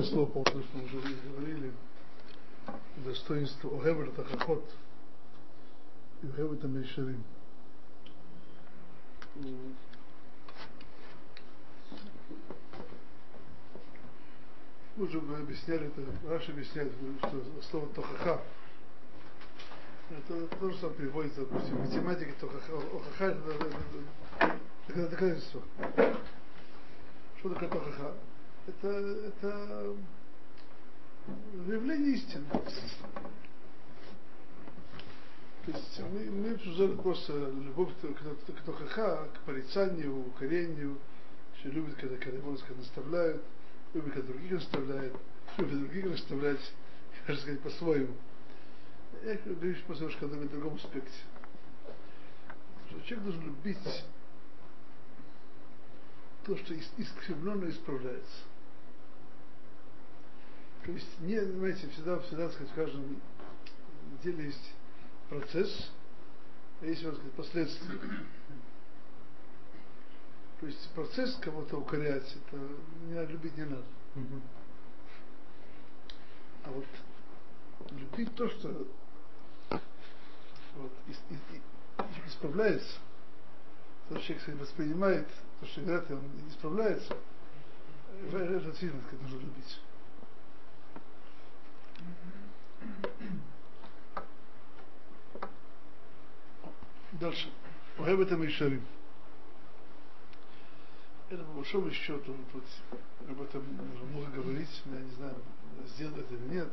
несколько слов по тому, что мы уже говорили. Достоинство Огевер Тахахот и Огевер Тамешарим. Мы уже объясняли это, Раша объясняет, что слово Тохаха это то самое переводится, допустим, в математике Тохаха, Охаха это доказательство. Что такое Тохаха? Это, это выявление истины. То есть мы, мы обсуждали просто любовь к, к, к Тохаха, к порицанию, укорению, что любит, когда, когда его наставляют, любит, когда других наставляют, любит других наставлять, можно сказать, по-своему. Я говорю просто немножко на другом аспекте. Человек должен любить то, что искривленно исправляется. То есть, не, знаете, всегда, всегда, так сказать, в каждом деле есть процесс, а есть, так сказать, последствия. То есть процесс кого-то укорять, это меня любить не надо. А вот любить то, что вот, и, и, и, исправляется, то, человек воспринимает, то, что говорят, он исправляется, это действительно сказать, нужно любить. Дальше. Об этом и шарим. Это по большому счету, вот, об этом много говорить, я не знаю, сделать это или нет.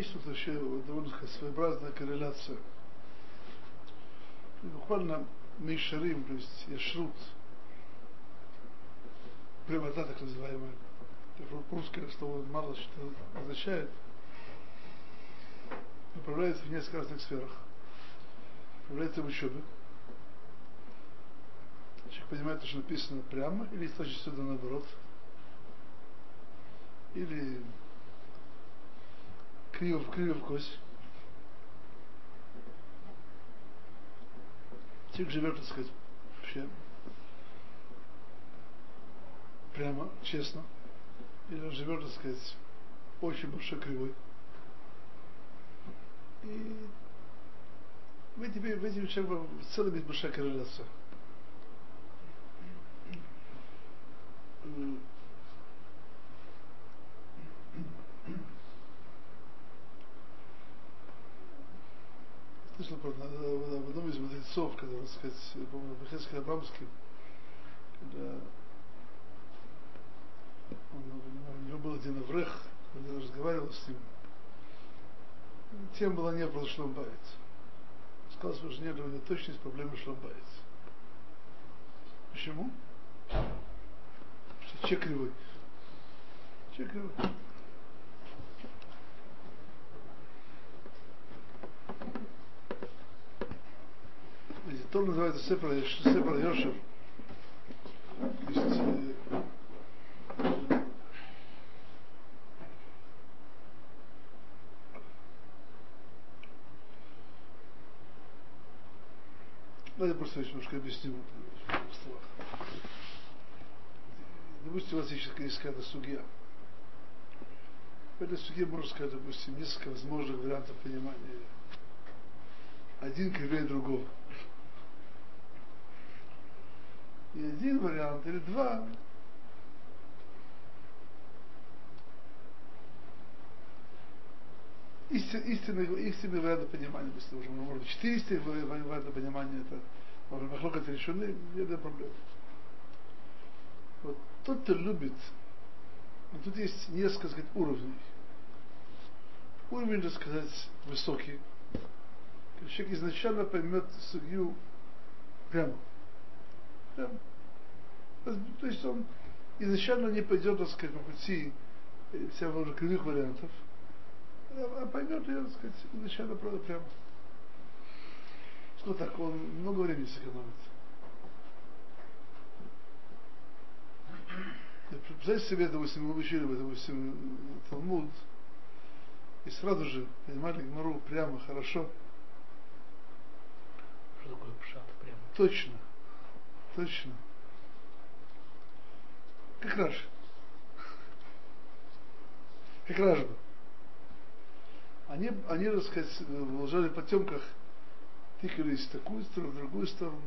есть тут еще довольно своеобразная корреляция. И буквально Мейшарим, то есть Яшрут, прямота так называемая, русское слово мало что означает, направляется в несколько разных сферах. Направляется в учебе. Человек понимает, что написано прямо, или значит сюда наоборот. Или криво в кость. Человек живет, так сказать, вообще прямо, честно. Или он живет, так сказать, очень большой кривой. И в этих, в этих вещах в целом есть большая корреляция. Слышал про в одном из мудрецов, когда, так сказать, помню, Бехескель Абрамский, когда он, у него был один Аврех, когда я разговаривал с ним, тем была не про шломбайт. Сказал своей жене, у него точно есть проблемы шломбайт. Почему? Что человек кривой. Человек кривой. То называется Сепра Йошев. То есть, э, Давайте просто немножко объясню в словах. Допустим, у вас есть какая-то судья. В этой судье можно сказать, допустим, несколько возможных вариантов понимания. Один кривее другого. И один вариант или два. Истин, истинный, истинный вариант понимания, если уже быть четыре истинных варианта понимания, это быть махлокот решены, это проблема. Вот тот, кто любит, но тут есть несколько сказать, уровней. Уровень, так сказать, высокий. Человек изначально поймет судью прямо. Да. То есть он изначально не пойдет, так сказать, по пути э, всех кривых вариантов, а, а поймет ее, так сказать, изначально правда прямо. что так, он много времени сэкономит. Представьте себе, допустим, мы учили, допустим, Талмуд, и сразу же понимали Гмару прямо, хорошо. Что такое пшат прямо? Точно. Точно. Как Раш. Как Ражба. Они, они, так сказать, в в потемках тыкались в такую сторону, в другую сторону.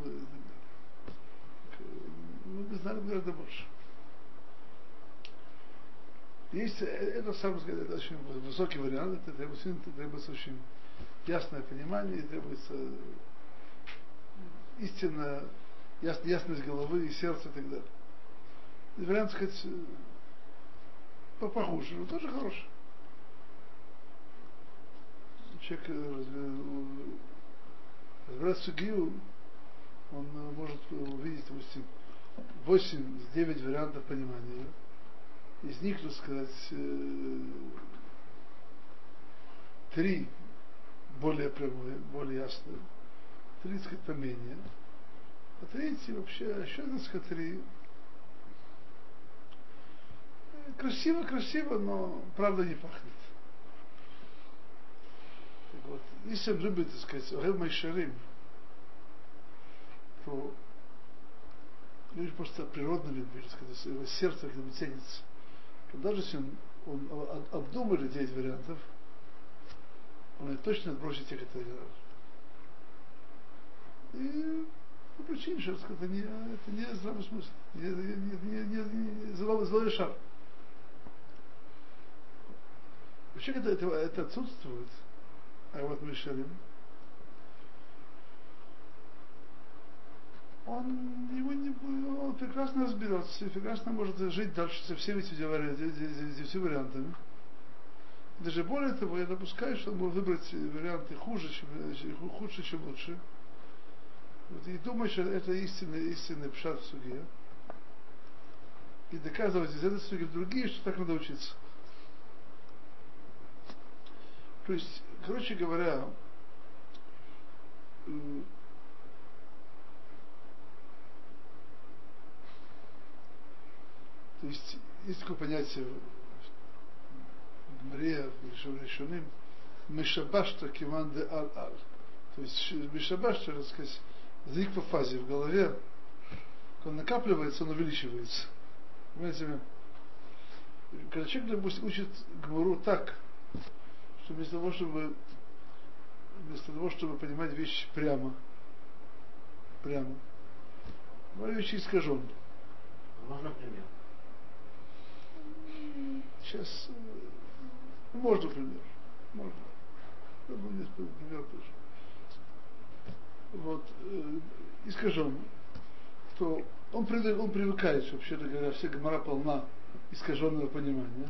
Мы бы знали гораздо больше. Есть, э, это, сам сказать, очень высокий вариант, это требуется, требуется очень ясное понимание, требуется истинная яс, ясность головы и сердца и так далее. И вариант, сказать, э, похуже, но тоже хороший. Человек э, разбирает судью, он может увидеть, допустим, 8-9 вариантов понимания из них, так сказать, э, три более прямые, более ясные, три, так сказать, поменее, а третий вообще, еще, так сказать, три красиво, красиво, но правда не пахнет. Так вот, если он любит, так сказать, Орел Майшарим, то люди просто природно любят, сказать, его сердце к нему тянется. Даже если он, он обдумали 9 вариантов, он точно отбросит тех, которые И по причине, что это не, это не здравый смысл, не, не, не, не, не, злой, злой шар. Вообще, когда это, это отсутствует, а вот Мишелем, он, его не, он прекрасно разберется, и прекрасно может жить дальше со всеми этими вариантами. Даже более того, я допускаю, что он может выбрать варианты хуже, чем, худше, чем лучше. И думаю, что это истинный, истинный пшат в суге. И доказывать из этой суги в другие, что так надо учиться. То есть, короче говоря, То есть есть такое понятие в Гмаре, в Решуным, Мешабашта киван де аль аль. То есть Мешабашта, так сказать, зрик по фазе в голове, он накапливается, он увеличивается. Понимаете? Когда человек, допустим, учит Гмару так, что вместо того, чтобы вместо того, чтобы понимать вещи прямо, прямо, вещи искаженно. Можно пример? Сейчас э, можно пример. Можно. Я думаю, пример тоже. Вот, э, искаженно, то он, он привыкает, вообще говоря, вся гомора полна искаженного понимания.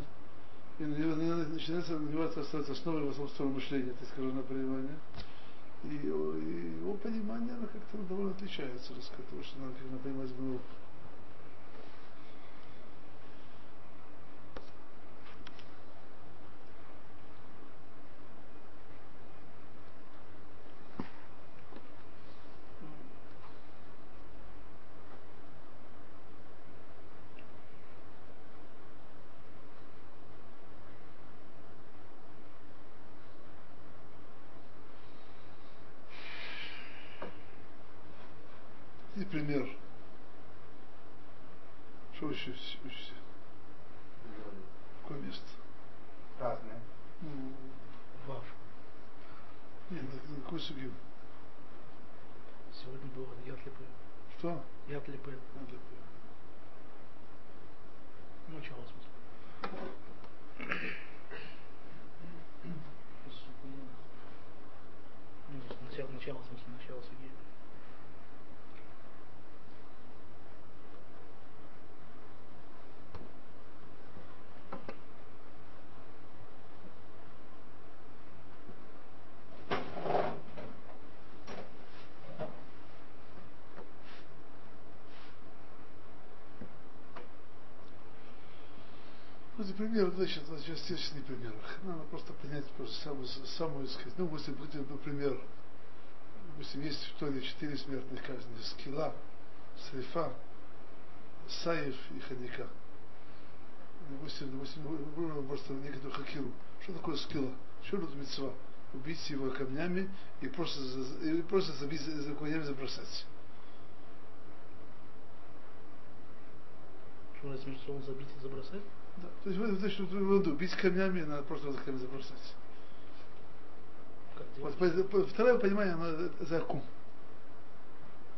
И начинается на него становится основой его собственного мышления, это искаженное понимание. И, и его понимание, оно как-то довольно отличается, так сказать, того, что надо, как понимать было. И пример. Что еще учите? Какое место? Разные. Ну, Вав. нет, на какой суге? Сегодня было Ятлипы. Что? Ятлипы. Надо. Начало смысла. Ну, начало, начало, в смысле, начало судьи. Пример, значит, естественный пример. Надо просто понять просто самую, самую сказать, ну, если быть, например, допустим, есть в Торе четыре смертных казни. Скила, Срифа, Саев и Ханика. Допустим, допустим, выбрал просто некоторую хакиру. Что такое скила? Что тут мецва? Убить его камнями и просто, или просто забить за камнями забросать. Что у нас собой забить и забросать? Да. То есть, вы, значит, надо убить камнями, надо просто за камнями забросать. Вот, по- второе понимание, оно за аку.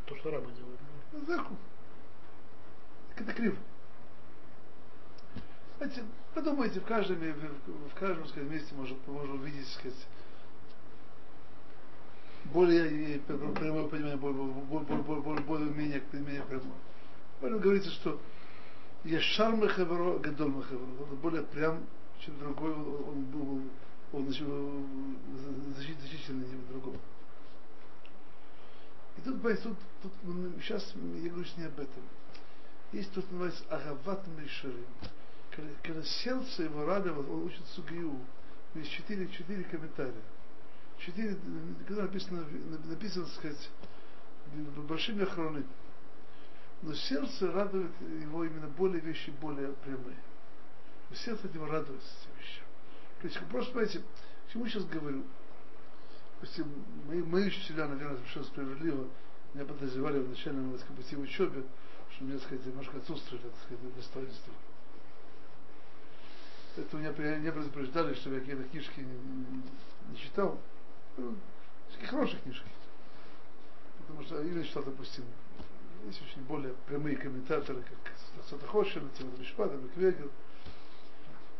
То, что рабы делают. ну. За аку. Это криво. Знаете, подумайте, в каждом, в, в каждом сказать, месте можно, можно увидеть, сказать, более э, прямое понимание, более, более, более, более, более менее, менее прямое. Поэтому говорится, что Яшар Мехаверо, Гадол Мехаверо. Он более прям, чем другой, он, был, он значит, защит, значительный чем другого. И тут, понимаете, тут, тут сейчас я говорю не об этом. Есть тут называется Агават Мишарим. Когда, когда сердце его радовалось, он учит Сугию. Есть четыре, четыре комментария. Четыре, когда написано, написано, сказать, большими охраны. Но сердце радует его именно более вещи, более прямые. Но сердце от него радуется этим вещам. То есть, просто, понимаете, к чему сейчас говорю? Допустим, мои, мои учителя, наверное, совершенно справедливо меня подозревали в начальном так сказать, учебе, что меня, так сказать, немножко отсутствует, так сказать, достоинство. Это меня не предупреждали, чтобы я какие-то книжки не, не читал. Ну, хорошие книжки. Потому что или читал, допустим, есть очень более прямые комментаторы, как Сатахошин, Тимот Мишпат, Беквегел.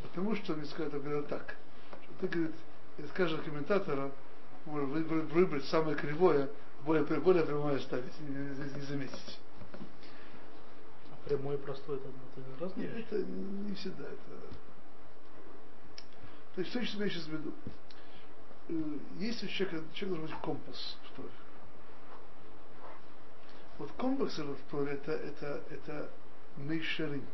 Потому что мне сказали, например, так, что ты, говорит, из каждого комментатора можно выбрать, выбрать самое кривое, более, более прямое ставить, не, не, не заметить. А прямой и простой это, это разные Нет, вещи? это не всегда. Это... То есть, что я сейчас в виду? Есть у человека, человек должен быть компас Торе. Вот в Торе это, это, это мейшерим.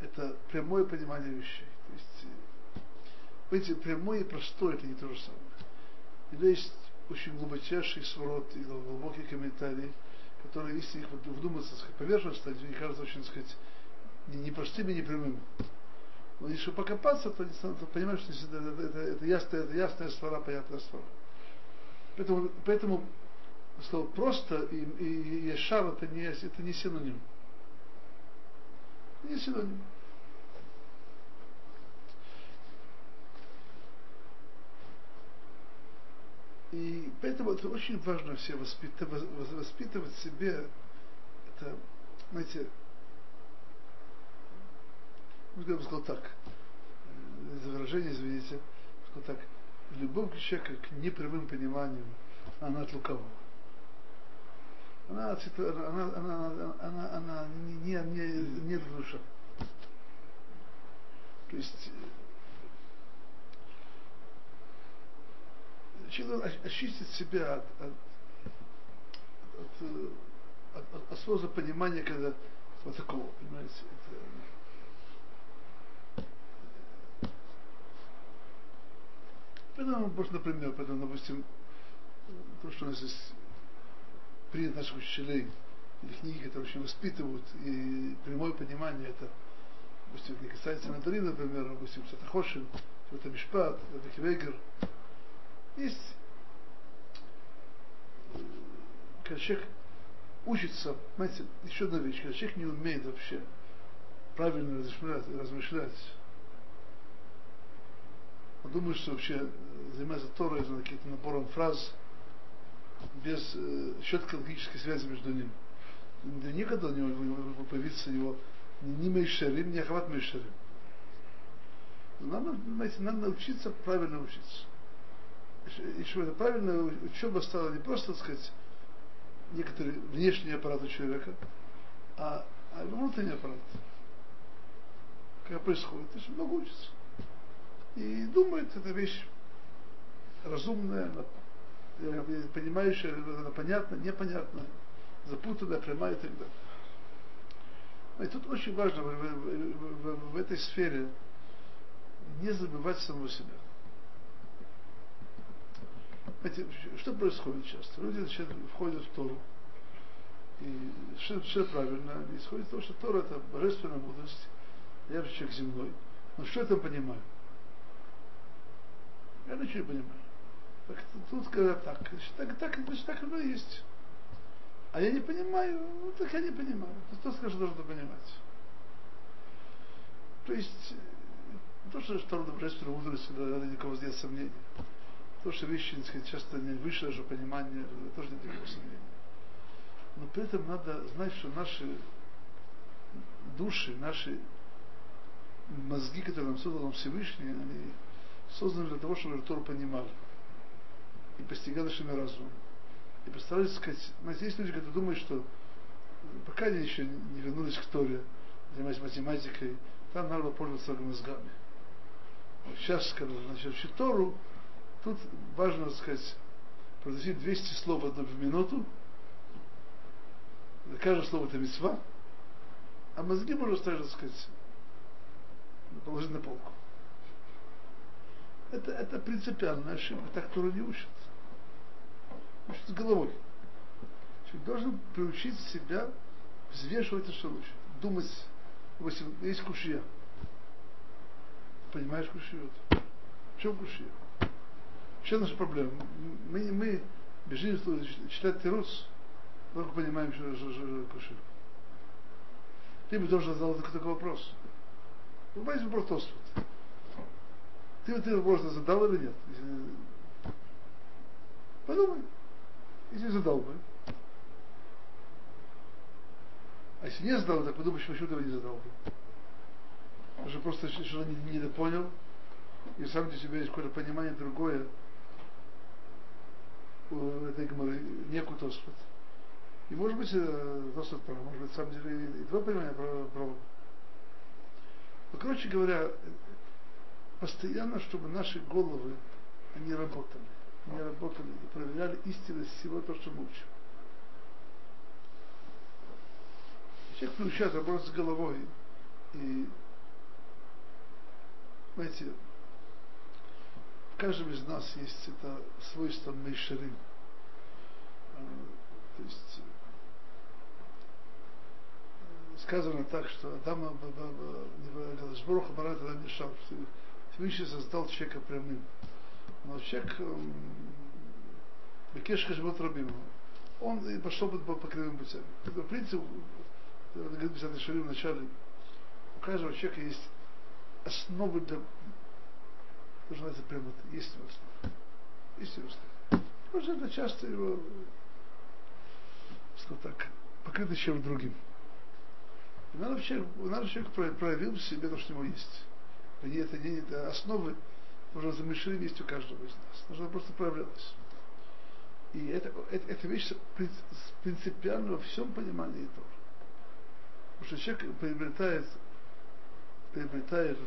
Это прямое понимание вещей. То есть, э, понимаете, прямое и простое это не то же самое. И есть очень глубочайший сворот и глубокие комментарии, которые, если их вдуматься, сказать, поверхностно, они кажутся очень, так сказать, непростыми, не прямыми. Но если покопаться, то, то понимаешь, что это, это, это, это, ясная, это ясная свара, понятная свара. Поэтому, поэтому слово просто и, и, яшар это не, это не синоним. Не синоним. И поэтому это очень важно все воспитывать, воспитывать себе это, знаете, ну, я бы сказал так, за выражение, извините, сказал так, любовь человеку к непрямым пониманиям, она от лукавого. Она, она, она, она, она, не, не, не, душа. То есть человек должен очистить себя от, от, от, от, от, сложного понимания, когда вот такого, понимаете, это, Поэтому, может, например, поэтому, допустим, то, что у нас здесь принято наших учителей, или книги, которые очень воспитывают, и прямое понимание это, допустим, не касается Надари, например, допустим, Сатахошин, это Мишпат, это Квегер. Есть, когда человек учится, знаете, еще одна вещь, когда человек не умеет вообще правильно размышлять, размышлять он думает, что вообще занимается Торой, каким-то набором фраз, без э, четкой логической связи между ними. Да никогда у него появится его ни Мейшерим, ни Ахват Мейшерим. Надо, знаете, надо научиться правильно учиться. И чтобы это правильная учеба стала не просто, так сказать, некоторый внешний аппарат у человека, а, а внутренний аппарат. Как происходит, есть много учится и думает, это вещь разумная, понимающая, она понятна, непонятная, запутанная, прямая и так далее. И тут очень важно в, в, в, в этой сфере не забывать самого себя. Знаете, что происходит часто? Люди значит, входят в Тору, и все, все правильно, исходит из того, что Тора это божественная мудрость, я же человек земной. Но что я там понимаю? Я ничего не понимаю. Тут сказать так, так, так, значит, так оно и есть. А я не понимаю, ну так я не понимаю. Кто скажет, что должен понимать? То есть, то, что Тора божественная мудрость, надо никого сделать сомнения. То, что вещи, так сказать, часто не выше даже понимания, тоже нет никакого сомнения. Но при этом надо знать, что наши души, наши мозги, которые нам создал нам Всевышний, они созданы для того, чтобы Тору понимали и постигали своим разумом. И постарались сказать, знаете, есть люди, которые думают, что пока они еще не вернулись к Торе, занимаясь математикой, там надо было пользоваться мозгами. Вот сейчас, когда начали учить Тору, тут важно, так сказать, произносить 200 слов в минуту, каждое слово это мецва, а мозги можно ставить, так сказать, положить на полку. Это, это принципиальная ошибка, так Тору не учат. Учат с головой. Человек должен приучить себя взвешивать это, что лучше. Думать, есть кушья. Понимаешь кушью? В чем кушья? Чем наша проблема? Мы, мы бежим читать Тирус, только понимаем, что, что, что, что кушью. Ты бы тоже задал такой вопрос. Понимаете, вопрос Тосфот. Ты этот вопрос задал или нет? Подумай. Если задал бы. А если не задал, так подумай, почему ты его не задал бы. Потому что просто что-то не, не понял, и сам для себя есть какое-то понимание другое у этой гморы, некую Тосфот. И может быть, Тосфот прав, может быть, на самом деле и два понимания про, про но, короче говоря, постоянно, чтобы наши головы, они работали. Они работали и проверяли истинность всего того, что мы учим. Человек приучает работать с головой. И, знаете, в каждом из нас есть это свойство Мейшарим. А, то есть сказано так, что Адама Сброха Барат Адам Мишал, Всевышний создал человека прямым. Но человек Бекеш Хашбот Рабим, он и пошел по, по кривым путям. Это принцип, говорит Бесад Шарим в начале, у каждого человека есть основы для то, что называется прямо истинная основа. Истинная основа. Просто это часто его, что так, покрыто чем другим. Надо человек, надо человек проявил в себе то, что у него есть. И это не это основы, нужно замешали есть у каждого из нас. Нужно просто проявлялось. И это, это, это вещь принципиально во всем понимании Тора. Потому что человек приобретает, приобретает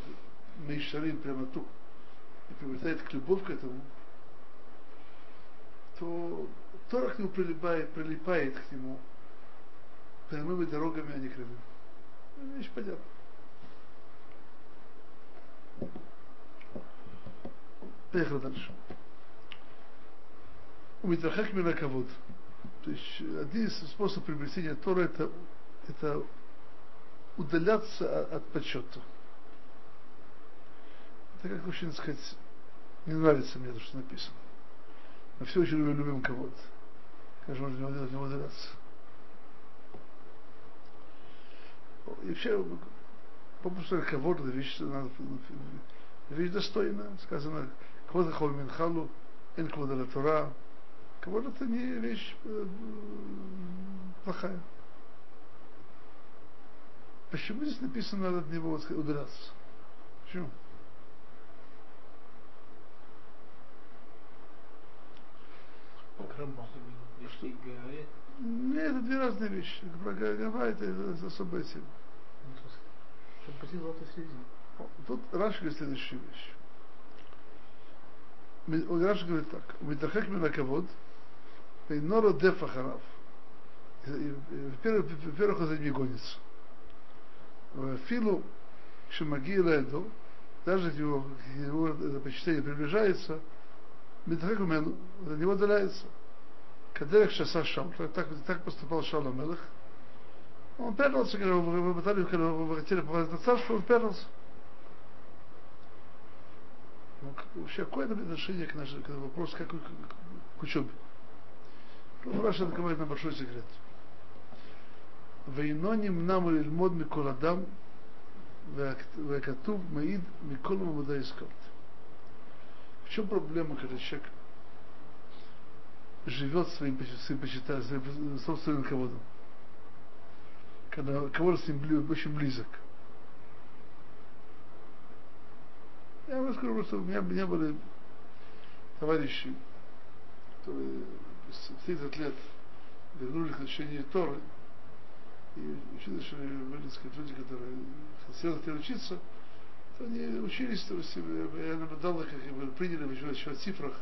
мейшарим прямоту и приобретает любовь к этому, то Тора к нему прилипает, прилипает к нему прямыми дорогами, а не кривыми. Вещь понятна. Поехали дальше. У Митрахак Минаковод. То есть один из способов приобретения Тора это, это удаляться от, почета. Это как очень сказать, не нравится мне то, что написано. Мы все очень любим, любим кого-то. Как же можно от него удаляться? И вообще, попросту кавод, вещь, вещь достойная. Сказано, квода холмин халу, эн квода ла Тора. Кавод это не вещь плохая. Почему здесь написано, надо от него удаляться? Почему? Нет, это две разные вещи. Про Гава это особая тема. Тут Раш говорит следующую вещь. Раш говорит так. Митахек минаковод, Нора дефа харав. Во-первых, он за ними гонится. Филу Шимаги Леду, даже его, его это почтение приближается, Мидрагумену, на него удаляется. Кадерек Шаса Шам, так, так поступал Шаул Мелых. Он прятался, когда вы пытались, когда вы хотели попасть на царство, он прятался. Ну, вообще какое это отношение к нашему к вопросу, как к, к учебе? Раша открывает нам большой секрет. Вейноним нам лильмод микол адам, векатув маид микол мамада искорт. В чем проблема, когда человек живет своим, своим почитанием, своим собственным руководом? Когда кого-то с ним очень близок – Я вам расскажу, что у меня, меня были товарищи, которые в 30 лет вернулись к изучению Торы, и учились, что были сказать, люди, которые хотели учиться, то они учились, то есть я наблюдал, как их приняли еще, о цифрах.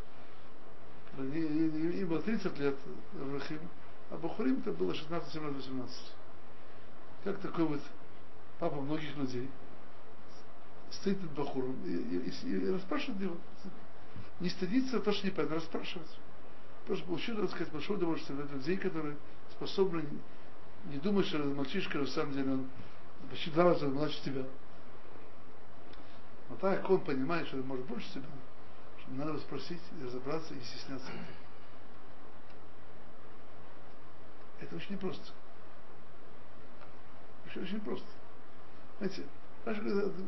Им было 30 лет, Рахим, а Бахурим это было 16, 17, 18. Как такой вот папа многих людей стоит перед Бахуром и, и, и, и расспрашивает его. Не стыдиться, то, что не понятно, расспрашивать. Просто получил, так сказать, большое удовольствие от людей, которые способны не думать, что мальчишка, на самом деле, он почти два раза младше тебя. Но так он понимает, что он может больше тебя, что надо спросить, разобраться и стесняться этого. Это очень непросто. Очень, очень просто. Знаете, Раша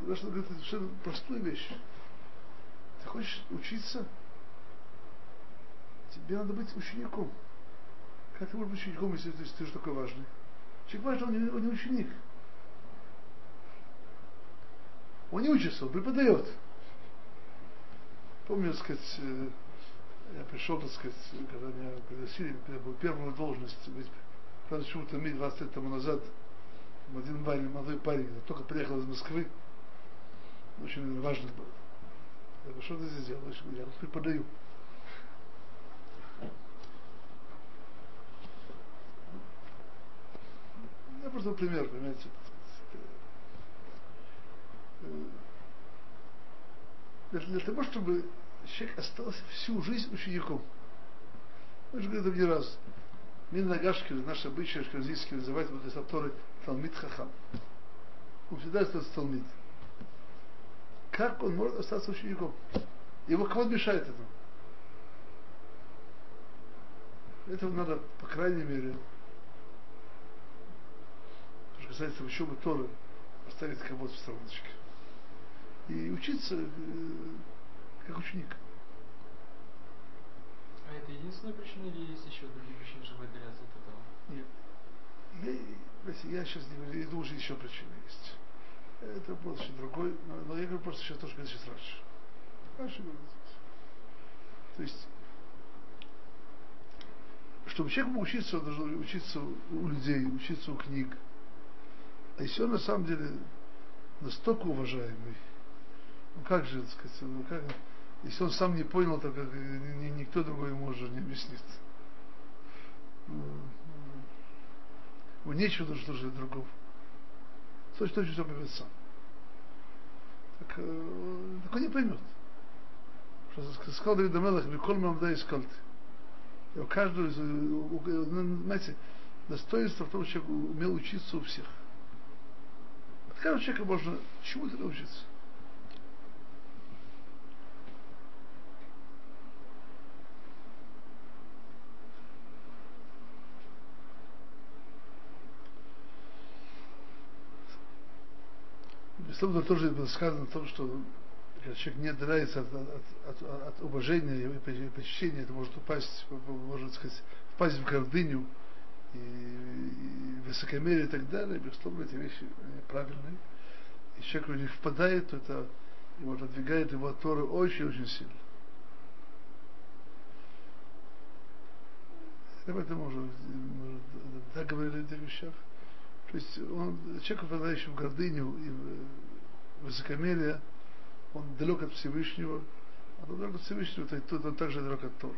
Раша говорит совершенно простую вещь. Ты хочешь учиться? Тебе надо быть учеником. Как ты можешь быть учеником, если ты, ты же такой важный? Человек важный, он не, он не ученик. Он не учится, он преподает. Помню, так сказать, э, я пришел, так сказать, когда меня пригласили, на первую должность, быть, правда, почему-то 20 лет тому назад, один парень, молодой парень, только приехал из Москвы, очень важный был. Я говорю, что ты здесь делаешь? Я преподаю. Я просто пример, понимаете. Для, для того, чтобы человек остался всю жизнь учеником. Мы же говорим не раз. Мин Нагашкин, наш обычай ашкеназийский, называет вот из Торы Талмит Хахам. Он всегда остается Талмит. Как он может остаться учеником? Его кого мешает этому? Этого надо, по крайней мере, что касается учебы Торы, оставить кого-то в стороночке. И учиться э, как ученик. А это единственная причина или есть еще другие причины, чтобы отдаляться от этого? Нет. Я, сейчас не думаю, что еще причины есть. Это был очень другой, но, но я говорю просто сейчас то, что говорил сейчас раньше. Раньше говорил То есть, чтобы человек мог учиться, он должен учиться у людей, учиться у книг. А если он на самом деле настолько уважаемый, ну как же, так сказать, ну как, если он сам не понял, то как никто другой ему уже не объяснит. Ну, ему нечего даже слушать другого. Точно точно все поймет сам. Так, э, так он не поймет. Что сказал Давид Амелах, Виколь Мамда искал ты. И у каждого, знаете, достоинство в том, что человек умел учиться у всех. От каждого человека можно чему-то научиться. Безусловно, тоже было сказано о том, что человек не отдаляется от, от, от, от уважения и почтения, это может упасть, может сказать, впасть в гордыню и, и высокомерие и так далее. Безусловно, эти вещи правильные. И человек в них впадает, то это его отодвигает его от Торы очень-очень сильно. Об этом уже, так говорили о этих вещах. То есть он, человек, впадающий в гордыню и в высокомерие, он далек от Всевышнего, а тот далек от Всевышнего, то тот он также далек от Тора.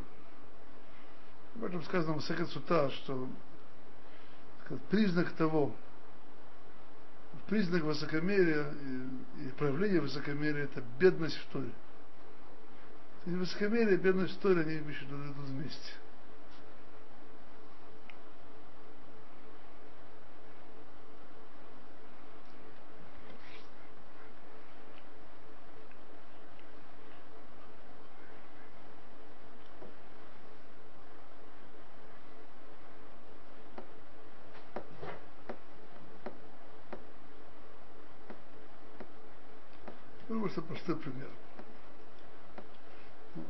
Об этом сказано в Сахет Сута, что признак того, признак высокомерия и, и проявление высокомерия это бедность в Торе. И высокомерие, бедная история, они еще идут вместе. Ну, просто простой пример. Ну,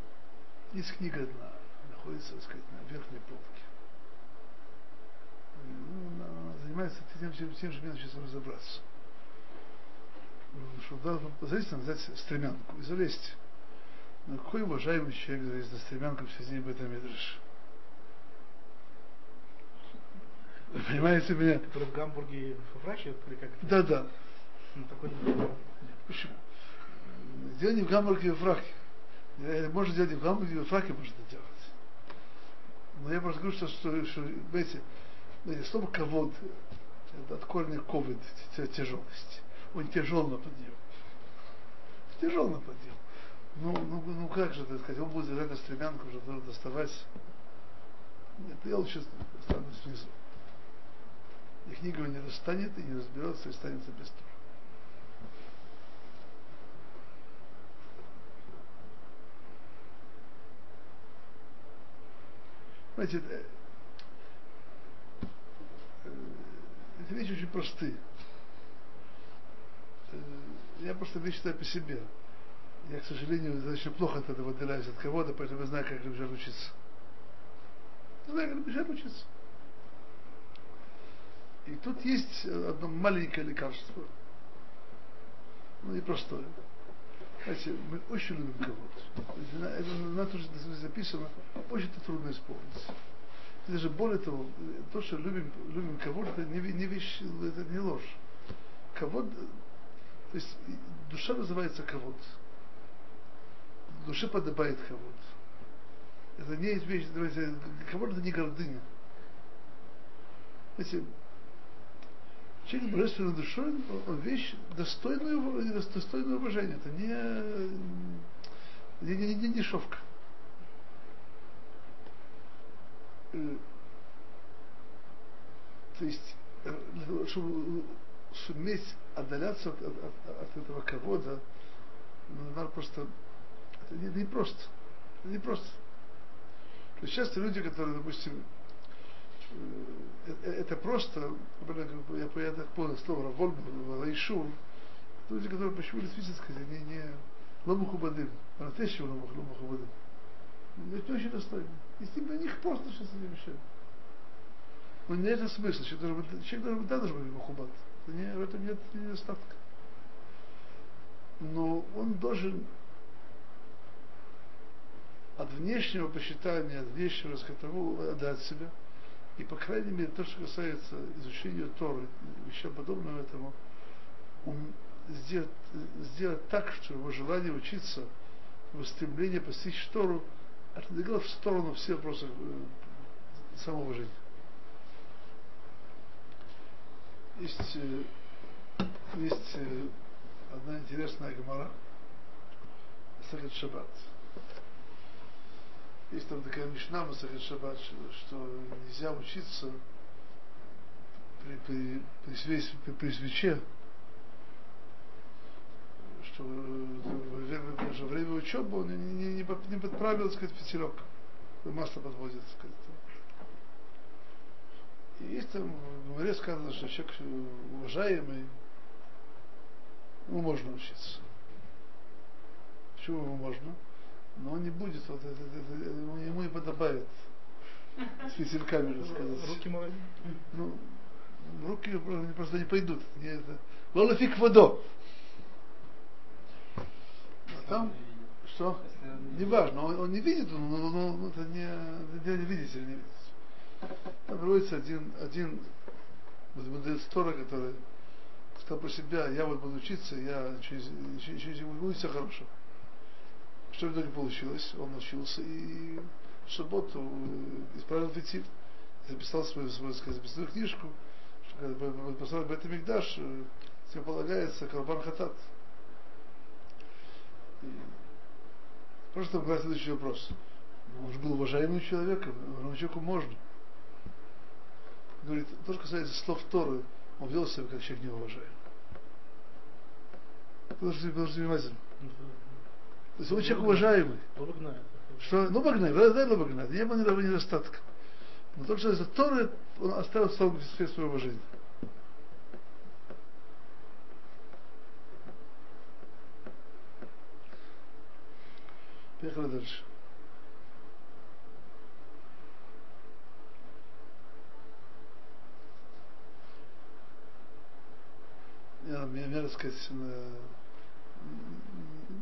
есть книга одна, находится, так сказать, на верхней полке. Ну, она занимается тем, тем, тем же мне сейчас разобраться. Что надо позариться, взять стремянку и залезть. Но какой уважаемый человек залезет на стремянку в середине Мидриш? Понимаете меня? Который в Гамбурге во Франции, или как? Да, да. Ну, такой Почему? Делать не в Гамбурге и в фраке. Э, Можно делать и в Гамбурге, и в фраке можно делать. Но я просто говорю, что, что, что знаете, знаете, слово ковод от корня ковид, тяжелость. Он тяжел на подъем. Тяжел на подъем. Ну, ну, ну как же, так сказать, он будет за эту стремянку уже доставать. Нет, я лучше останусь внизу. И книга его не достанет и не разберется, и останется без тура. Знаете, э, э, эти вещи очень простые. Э, Я просто вещи считаю по себе. Я, к сожалению, достаточно плохо от этого отделяюсь от кого-то, поэтому я знаю, как Рабжар учиться. Я знаю, как Рабжар учиться. И тут есть одно маленькое лекарство. Ну, непростое. Знаете, мы очень любим кого-то. Это на то, что записано, очень трудно исполнить. Даже более того, то, что любим, любим кого-то, это не, не вещь, это не ложь. Кого-то, то есть душа называется кого-то. Душе подобает кого-то. Это не есть вещь, кого-то это не гордыня. Знаете, человек божественной душой, он вещь достойную, достойную уважения. Это не, не, не, не дешевка. То есть, чтобы суметь отдаляться от, от, от этого кого-то, ну, надо просто, это не, не просто. Это не просто. То есть часто люди, которые, допустим, это просто, я, я так понял слово Раволь, Лайшур, люди, которые почему действительно сказать, они не ламухубадым, по-настоящему ламухубадым. Это очень достойно. И с ним для них просто сейчас не мешает. Но не это смысл. Человек должен быть, человек должен быть, да, должен быть мухубат. Не, в этом нет недостатка. Но он должен от внешнего посчитания, от внешнего скотову отдать себя – и, по крайней мере, то, что касается изучения Торы, еще подобного этому, он сделать, сделать так, что его желание учиться, его стремление постичь Тору, отодвигало в сторону все вопросы э, самоуважения. Есть, э, есть э, одна интересная гемора, Сахет Шаббат. Есть там такая мишна Масахет Шаббат, что нельзя учиться при, при, при, свесь, при, при свече, что во время учебы он не, не, не, не подправил, так сказать, пятерок. Масло подводит, так сказать. И есть там в море сказано, что человек уважаемый, ему можно учиться. Почему ему можно? Но он не будет, вот, это, это, это, ему не подобает с весельками рассказать. Руки мои. Ну, руки просто не пойдут. Не это. Лолофик водо. А там, что? Не важно, он, он не видит, но, но, но это не, это не видите или не видите. Там приводится один, один мудрец Тора, который сказал про себя, я вот буду учиться, я через, через, через буду все хорошо. Что в итоге получилось? Он учился и в субботу э, исправил фитиль. Записал свою, свою записную книжку, что построил Бет Мигдаш, э, всем полагается Карбан Хатат. И Просто глаз следующий вопрос. Он же был уважаемым человеком, уважаемому человеку можно. Говорит, то, что касается слов Торы, он вел себя как человек неуважаемый. Подожди, подожди внимательно. То есть он человек уважаемый. Что, ну, багнай, да, да, багнай. Не было никакого недостатка. Но то, что из Торы, он оставил в себе свое уважение. Поехали дальше. Я, мне, мне сказать,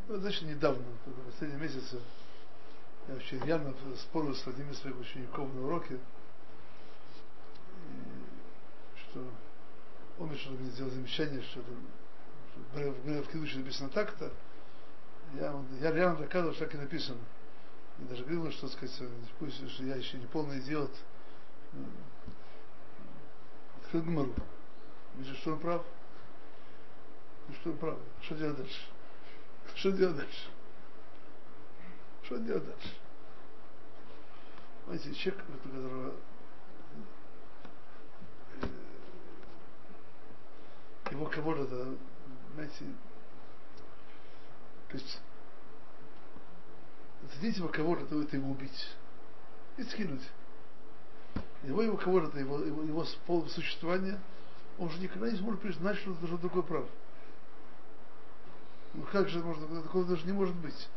значит, недавно, в последние месяцы, я вообще явно спорил с одним из своих учеников на уроке, что он решил мне сделать замечание, что, что в Кидуше написано так-то, я, я реально доказывал, что так и написано. И даже говорил, что, сказать, пусть что я еще не полный идиот. Открыл Гмару. Вижу, что он прав. И что он прав. Что делать дальше? Что делать дальше? Что делать дальше? Понимаете, человек, у которого э, его кого-то, знаете, то есть зацепить его кого-то, то это его убить. И скинуть. Его, его кого-то, его, его, его существования, он же никогда не сможет признать, что это другое право. Ну как же можно, такого даже не может быть.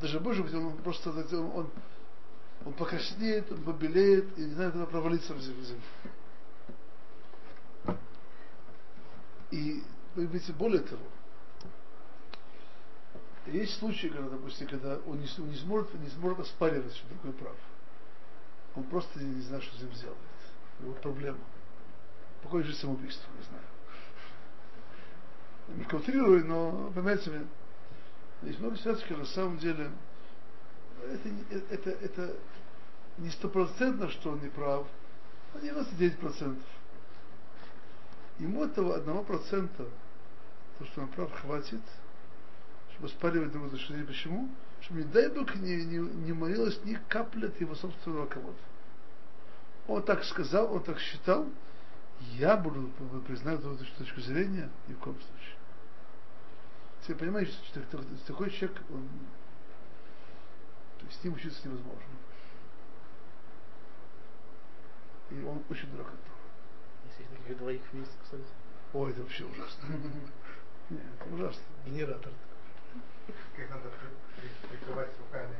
Даже может быть, он просто он, он, он покраснеет, он побелеет и не знает, куда провалиться в землю. И, видите, более того, есть случаи, когда, допустим, когда он не, он не, сможет, не сможет оспаривать, что другой прав. Он просто не, не знает, что с ним сделает. Его проблема. Покончит же самоубийство, не знаю. Немножко утрирую, но, понимаете, есть много ситуаций, когда на самом деле это, это, это не стопроцентно, что он не прав, а 99%. Ему этого одного процента, то, что он прав, хватит – чтобы оспаривать друг друга. Почему? Чтобы, не дай Бог, не, не, не молилась ни капля от его собственного кого-то. Он так сказал, он так считал, я буду признать эту точку зрения ни в коем случае. Ты понимаешь, что такой человек, он, то есть с ним учиться невозможно. И он очень дорог от того. Если таких двоих вместе, кстати. Ой, это вообще ужасно. Нет, это ужасно. Генератор как надо прикрывать руками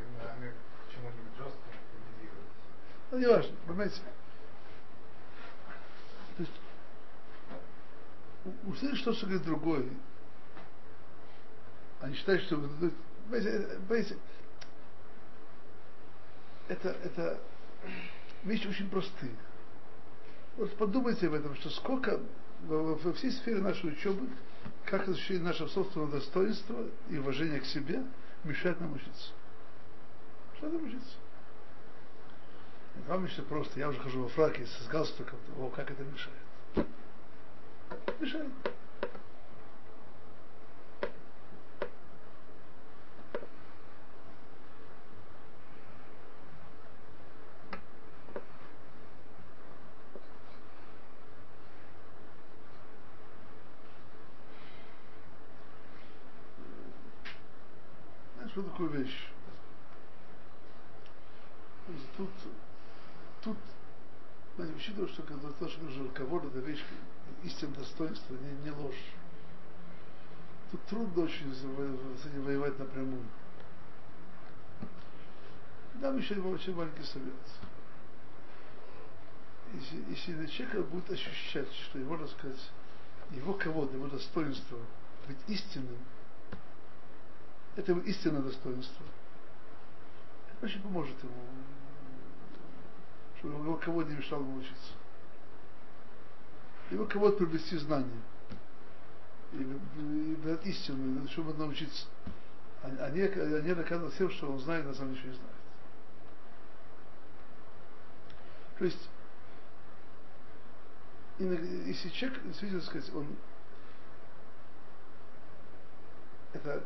к чему-нибудь жесткому. Ну, не важно, понимаете. То есть, услышать что, что говорит другой, они считают, что понимаете, это, это вещи очень простые. Вот подумайте об этом, что сколько во, всей сфере нашей учебы как ощущение нашего собственного достоинства и уважения к себе мешает нам учиться. Что нам учиться? Вам еще просто, я уже хожу во фраке с галстуком, о, как это мешает. Мешает. что такое вещь? Тут, тут, знаете, учитывая, что когда то, что нужно кого-то, это вещь, истинное достоинство, не, не ложь. Тут трудно очень с этим воевать напрямую. Дам еще очень маленький совет. Если, если человек будет ощущать, что его, так сказать, его кого-то, его достоинство быть истинным, это его истинное достоинство. Это очень поможет ему, чтобы его кого не мешал ему учиться. Его кого-то приобрести знания. И, и дать истину, чтобы научиться. А, а не, а не всем, что он знает, на самом деле ничего не знает. То есть, если человек, действительно сказать, он это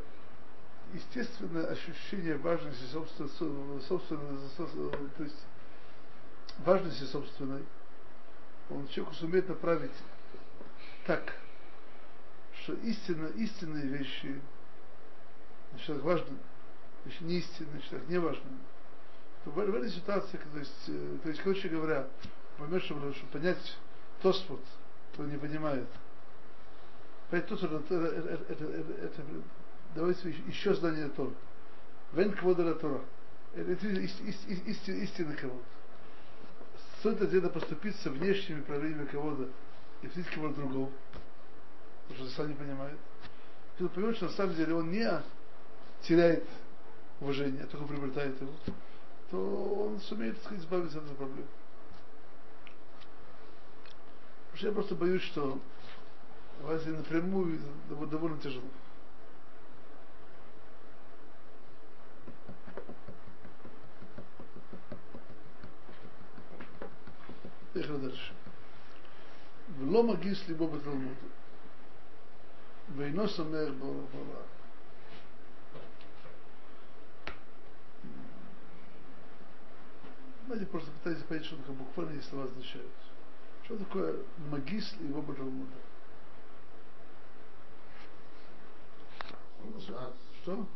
естественное ощущение важности собственной, собственной, то есть важности собственной, он человеку сумеет направить так, что истинно, истинные вещи, значит, важны, значит, не истинные, значит, не важны. То в, в этой ситуации, то есть, э, то есть, короче говоря, поймешь, чтобы, чтобы понять Тосфот, кто не понимает, понять Тосфот, это, это, это, это, давайте еще знание Тора. Вен квода Тора. Это истинный кого-то. Стоит где-то поступиться внешними проявлениями кого-то и встретить кого-то другого, потому что сам не понимает. Ты поймешь, что на самом деле он не теряет уважение, а только приобретает его, то он сумеет, так сказать, избавиться от этой проблемы. Потому что я просто боюсь, что в Азии напрямую довольно тяжело. Поехали дальше. ולא מגיס ליבו בתלמוד, ואינו שמח ברע. Давайте просто пытайтесь понять, что такое буквально эти слова означают. Что такое магис и его Талмуда? Что?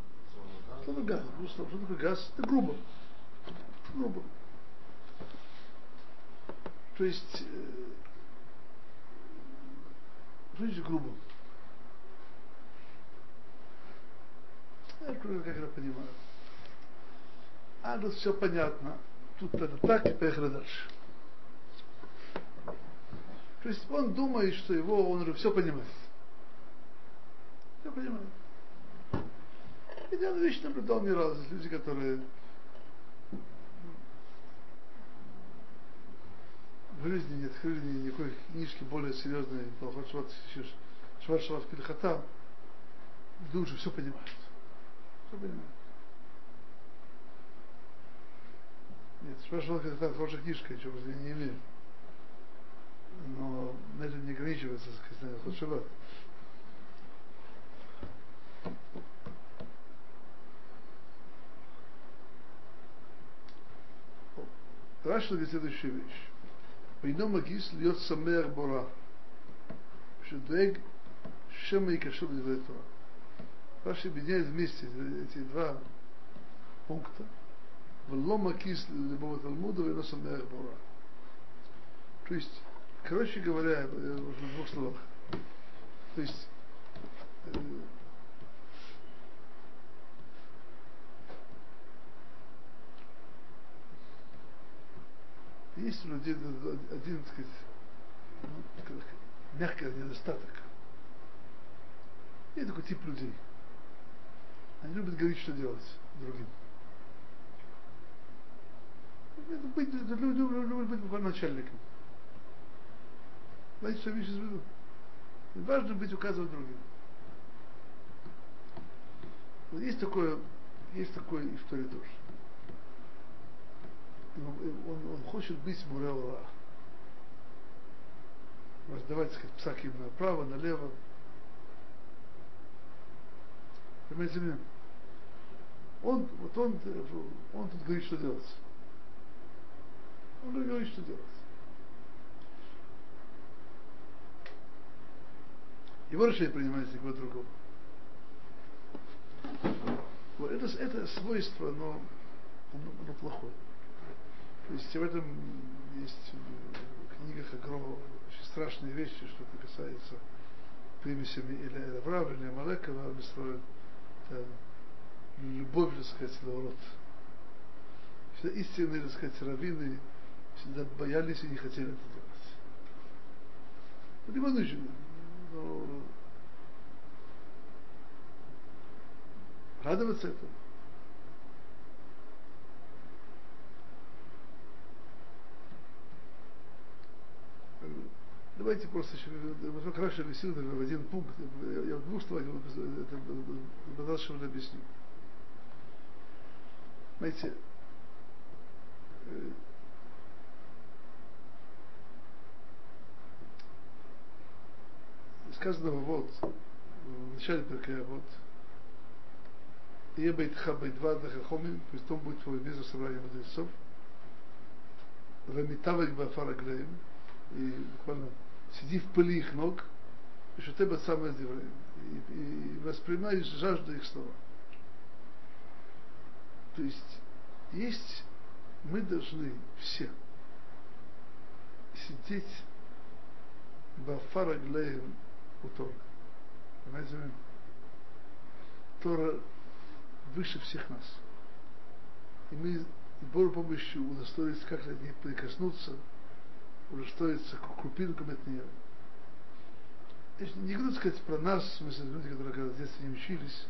Что такое газ? Что такое газ? Это грубо. Грубо. То есть, э, что грубо? Я как это понимаю. А тут все понятно. Тут это так, и поехали дальше. То есть он думает, что его, он уже все понимает. Все понимает. И я вещь наблюдал не раз. Люди, которые в жизни не открыли никакой книжки более серьезной, Палхот Шват, Шват Шват Пильхата, думаю, все понимают. Все понимают. Нет, Шват Шват Пильхата хорошая книжка, чего я не имею. Но на этом не ограничивается, сказать, Шаббат. Раши говорит следующую вещь. ואינו מגיס להיות שמח בורא, שדואג שמא יקשור לדברי תורה. Раши объединяет вместе эти два пункта. Вло макис любого Талмуда, и носом Бора. То есть, короче говоря, в двух словах. То есть, Есть у людей один, так сказать, ну, мягкий недостаток. Есть такой тип людей. Они любят говорить, что делать другим. Быть, любят быть буквально начальником. Знаете, что я сейчас веду? Важно быть указывать другим. Вот есть такое, есть такое история тоже он, он хочет быть Муреура. Раздавать, сказать, псаким направо, налево. Понимаете меня? Он, вот он, он тут говорит, что делать. Он говорит, что делать. Его решение принимается никого другого. Вот это, это свойство, но оно плохое. То есть в этом есть в книгах огромные очень страшные вещи, что это касается примесями или Авраама, или Амалека, Авраам строит любовь, так сказать, наоборот. Всегда истинные, так сказать, раввины всегда боялись и не хотели это делать. Это вынуждены. Но радоваться этому. Давайте просто хорошо объясню в один пункт, я в двух словах это Бадашевна объясню. Знаете, сказано вот, в начале пока вот, И бейтха бейтва дахахомим, пусть том будет твой место собрания мудрецов. Вамитавик бафара глеем, и буквально сиди в пыли их ног, и что ты самое и, и воспринимаешь жажду их слова. То есть есть, мы должны все сидеть бафара глеем у Тора. Понимаете? Тора выше всех нас. И мы с помощью удостоились как-то не прикоснуться, удостоиться крупинкам от нее. Не буду сказать про нас, в смысле люди, которые когда в детстве не учились.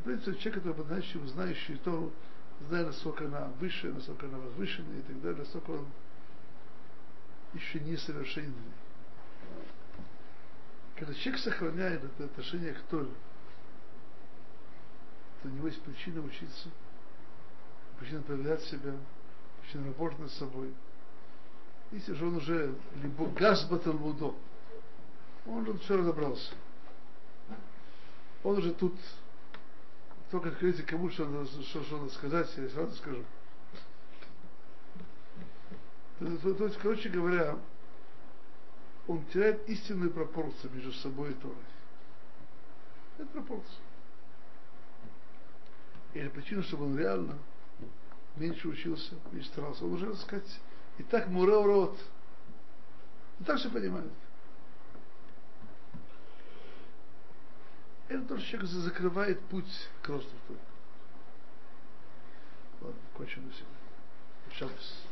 В принципе, человек, который обладающий, знающий Тору, зная, насколько она выше, насколько она возвышена и так далее, насколько он еще не совершенный. Когда человек сохраняет это отношение к Торе, то у него есть причина учиться, причина проверять себя, причина работать над собой. Если же он уже либо газ баталмудо, он уже все разобрался. Он уже тут только открыть кому что надо, что, что надо сказать, я сразу скажу. То, то, то есть, короче говоря, он теряет истинную пропорцию между собой и Торой. Это пропорция. Или причина, чтобы он реально меньше учился, меньше старался. Он уже, так сказать, и так мурел рот. И так все понимает. Это тоже человек закрывает путь к росту. Ладно, кончим на сегодня. Шаббас.